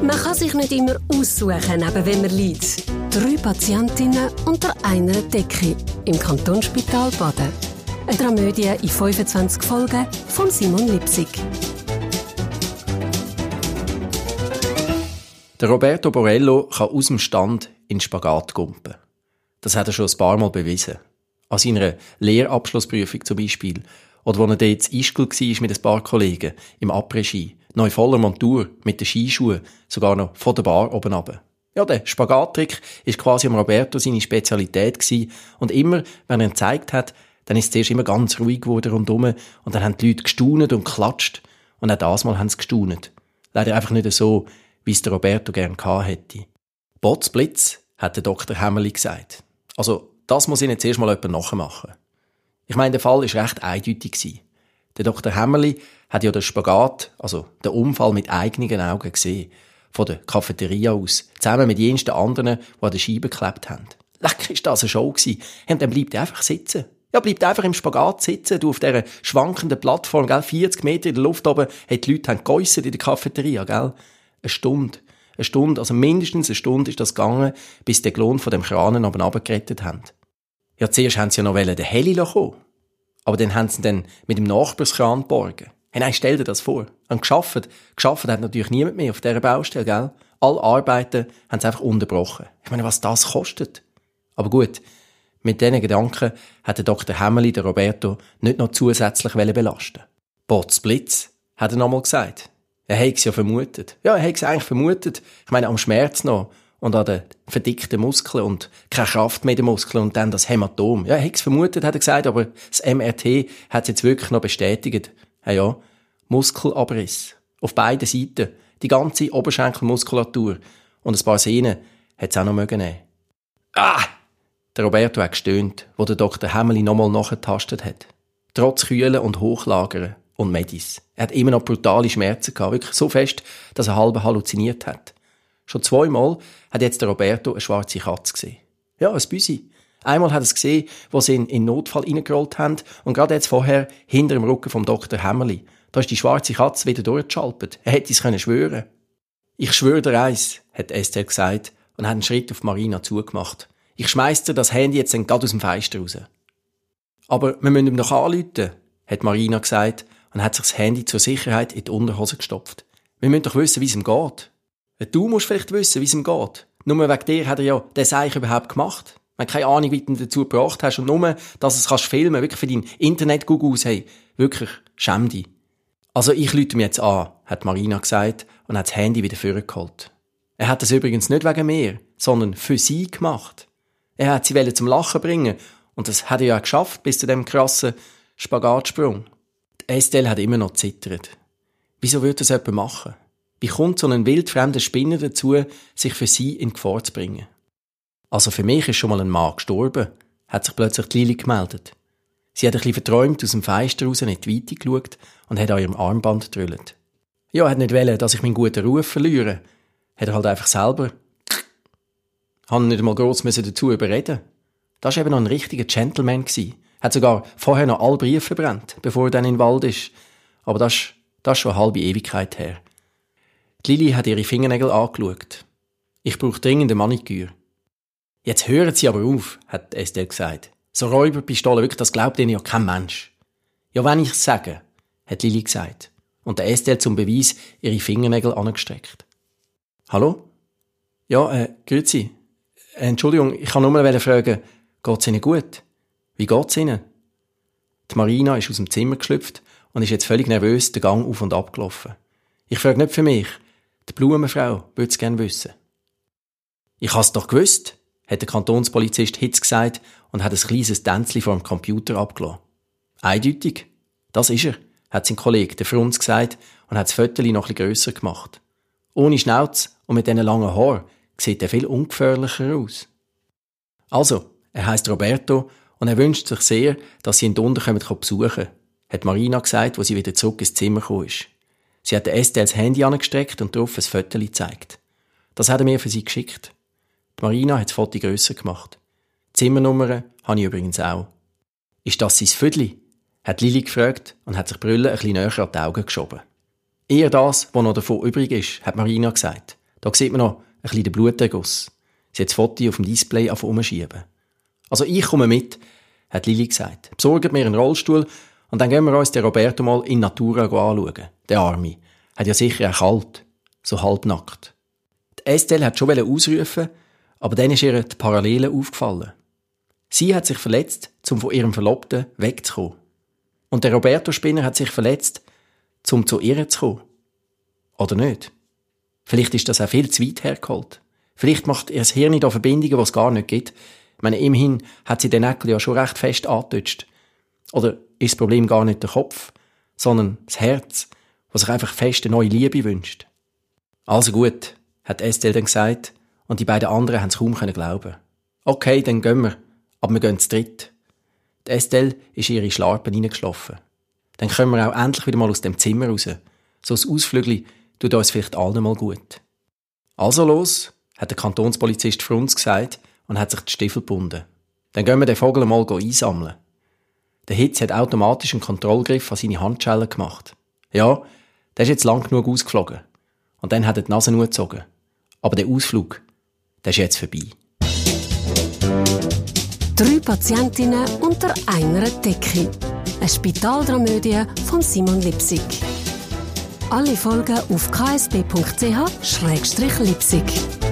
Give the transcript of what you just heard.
Man kann sich nicht immer aussuchen, neben wem man liegt. Drei Patientinnen unter einer Decke im Kantonsspital Baden. Eine Dramödie in 25 Folgen von Simon Lipsig. Der Roberto Borello kann aus dem Stand in Spagat gumpen. Das hat er schon ein paar Mal bewiesen. An seiner Lehrabschlussprüfung zum Beispiel. Oder wo er dort in Ischgl war mit ein paar Kollegen im Après-Ski. Neu voller Montur, mit den Skischuhen, sogar noch von der Bar oben runter. Ja, der Spagattrick ist quasi am Roberto seine Spezialität gewesen. Und immer, wenn er ihn gezeigt hat, dann ist es zuerst immer ganz ruhig geworden rundum und dann haben die Leute gestaunet und klatscht. Und auch das Mal haben sie gestaunet. Leider einfach nicht so, wie es der Roberto gern gehabt hätte. Botzblitz, hat der Dr. Hämmerli gesagt. Also, das muss ich jetzt erst mal jemand nachmachen. Ich meine, der Fall ist recht eindeutig. Der Dr. Hämmerli hat ja den Spagat, also den Unfall mit eigenen Augen gesehen. Von der Cafeteria aus. Zusammen mit jensten anderen, die an der Scheibe geklebt haben. Lecker ist das eine Show gewesen. Und dann bleibt er einfach sitzen. Ja, bleibt einfach im Spagat sitzen, du auf dieser schwankenden Plattform, gell, 40 Meter in der Luft oben, hat die Leute haben in der Cafeteria, gell. Eine Stunde. Eine Stunde, also mindestens eine Stunde ist das gegangen, bis der Klon von dem Kranen oben runtergerettet haben. Ja, zuerst haben sie ja noch den Heli kommen. Aber dann haben sie ihn dann mit dem Nachbarskran geborgen. Hey, nein, stell dir das vor. Und geschafft, geschafft hat natürlich niemand mehr auf dieser Baustelle, gell? Alle Arbeiten haben sie einfach unterbrochen. Ich meine, was das kostet. Aber gut, mit diesen Gedanken hat Dr. Hemmeli der Roberto nicht noch zusätzlich belasten Bots Blitz, hat er nochmal gesagt. Er hätte es ja vermutet. Ja, er hätte es eigentlich vermutet. Ich meine, am Schmerz noch und an den verdickten Muskeln und keine Kraft mehr in den Muskeln und dann das Hämatom. Ja, er hätte es vermutet, hat er gesagt, aber das MRT hat es jetzt wirklich noch bestätigt. Ja, ja, Muskelabriss. Auf beiden Seiten. Die ganze Oberschenkelmuskulatur. Und ein paar Sehnen hat es auch noch mögen nehmen. Ah! Der Roberto hat gestöhnt, wo der Dr. Hemmeli nochmal nachgetastet hat. Trotz Kühlen und Hochlagern und Medis. Er hat immer noch brutale Schmerzen gehabt, wirklich so fest, dass er halb halluziniert hat. Schon zweimal hat jetzt der Roberto eine schwarze Katze gesehen. Ja, ein Büsi. Einmal hat er es gesehen, wo sie ihn in Notfall reingerollt haben und gerade jetzt vorher hinter dem Rücken vom Dr. Hämmerli. Da ist die schwarze Katze wieder durchgeschalpert. Er hätte es können schwören. Ich schwöre dir eins, hat Esther gesagt und hat einen Schritt auf Marina zugemacht. Ich schmeiß dir das Handy jetzt gerade aus dem Fenster raus. Aber wir müssen ihm noch anrufen, hat Marina gesagt und hat sich das Handy zur Sicherheit in die Unterhose gestopft. Wir müssen doch wissen, wie es ihm geht. Du musst vielleicht wissen, wie es ihm geht. Nur wegen dir hat er ja den Seich überhaupt gemacht. Wenn du keine Ahnung, wie du ihn dazu gebracht hast und nur, dass du es kannst filmen, wirklich für deinen Internet-Google aus, hey, wirklich, schäm dich. Also ich lüte mir jetzt an, hat Marina gesagt und hat das Handy wieder vorgeholt. Er hat das übrigens nicht wegen mir, sondern für sie gemacht. Er hat sie zum Lachen bringen und das hat er ja geschafft bis zu dem krassen Spagatsprung. Estelle hat immer noch zittert. Wieso würde das jemand machen? Wie kommt so ein wildfremder Spinner dazu, sich für sie in Gefahr zu bringen? Also für mich ist schon mal ein Mann gestorben, hat sich plötzlich Lili gemeldet. Sie hat ein bisschen verträumt aus dem Fenster raus in die geschaut und hat an ihrem Armband gedrüllt. Ja, hat nicht wollen, dass ich meinen guten Ruf verliere. Hat er halt einfach selber. Han nicht einmal gross dazu überreden. Das war eben noch ein richtiger Gentleman gewesen. Hat sogar vorher noch alle Briefe verbrannt, bevor er dann in den Wald ist. Aber das, das ist schon eine halbe Ewigkeit her. Lili hat ihre Fingernägel angeschaut. Ich brauche dringend eine Maniküre. Jetzt hören Sie aber auf, hat Estelle gesagt. So Räuberpistolen, wirklich, das glaubt Ihnen ja kein Mensch. Ja, wenn ich es sage, hat Lili gesagt. Und der Estelle zum Beweis ihre Fingernägel angestreckt. Hallo? Ja, äh, grüezi. Entschuldigung, ich kann nur mal fragen, geht's Ihnen gut? Wie geht's Ihnen? Die Marina ist aus dem Zimmer geschlüpft und ist jetzt völlig nervös den Gang auf und ab gelaufen. Ich frage nicht für mich. Die Blumenfrau würde es gerne wissen. Ich has doch gewusst, hat der Kantonspolizist Hitz gesagt und hat ein kleines Tänzchen vor dem Computer abgelassen. Eindeutig. Das ist er, hat sein Kollege, der Frunz, gesagt und hat das Fötterchen noch bisschen grösser gemacht. Ohne Schnauz und mit diesen langen Haaren sieht er viel ungefährlicher aus. Also, er heißt Roberto und er wünscht sich sehr, dass sie ihn unten besuchen können, hat Marina gesagt, wo sie wieder zurück ins Zimmer gekommen ist. Sie hat der das Handy angestreckt und darauf ein Foto gezeigt. Das hat er mir für sie geschickt. Die Marina hat das Foto grösser gemacht. Die Zimmernummer habe ich übrigens auch. Ist das sein Vödli? hat Lili gefragt und hat sich Brüllen ein bisschen näher an die Augen geschoben. Eher das, was noch davon übrig ist, hat Marina gesagt. Da sieht man noch ein bisschen den Bluterguss. Sie hat das Foto auf dem Display auf umschieben. Also ich komme mit, hat Lili gesagt. Besorgt mir einen Rollstuhl und dann gehen wir uns den Roberto mal in Natura anschauen. Der Arme. Hat ja sicher auch kalt. So halbnackt. Die Estelle hat schon ausrufen, aber dann ist ihr die Parallele aufgefallen. Sie hat sich verletzt, um von ihrem Verlobten wegzukommen. Und der Roberto Spinner hat sich verletzt, um zu ihr zu kommen. Oder nicht? Vielleicht ist das auch viel zu weit hergeholt. Vielleicht macht ihr das Hirn da Verbindungen, die es gar nicht gibt. Ich meine, immerhin hat sie den Näckel ja schon recht fest angetutscht. Oder ist das Problem gar nicht der Kopf, sondern das Herz, was sich einfach fest eine neue Liebe wünscht? Also gut, hat Estelle dann gesagt, und die beiden anderen haben es kaum glauben. Okay, dann gehen wir, aber wir gehen zu dritt. Die Estelle ist in ihre Schlarpen reingeschlafen. Dann kommen wir auch endlich wieder mal aus dem Zimmer raus. So ein Ausflügli tut uns vielleicht allen mal gut. Also los, hat der Kantonspolizist Frunz gesagt und hat sich die Stiefel gebunden. Dann gehen wir den Vogel mal einsammeln. Der Hitz hat automatisch einen Kontrollgriff an seine Handschellen gemacht. Ja, der ist jetzt lang genug ausgeflogen. Und dann hat er die Nase nur gezogen. Aber der Ausflug, der ist jetzt vorbei. Drei Patientinnen unter einer Decke. Eine Spitaldramödie von Simon Lipsig. Alle Folgen auf ksb.ch-lipsig.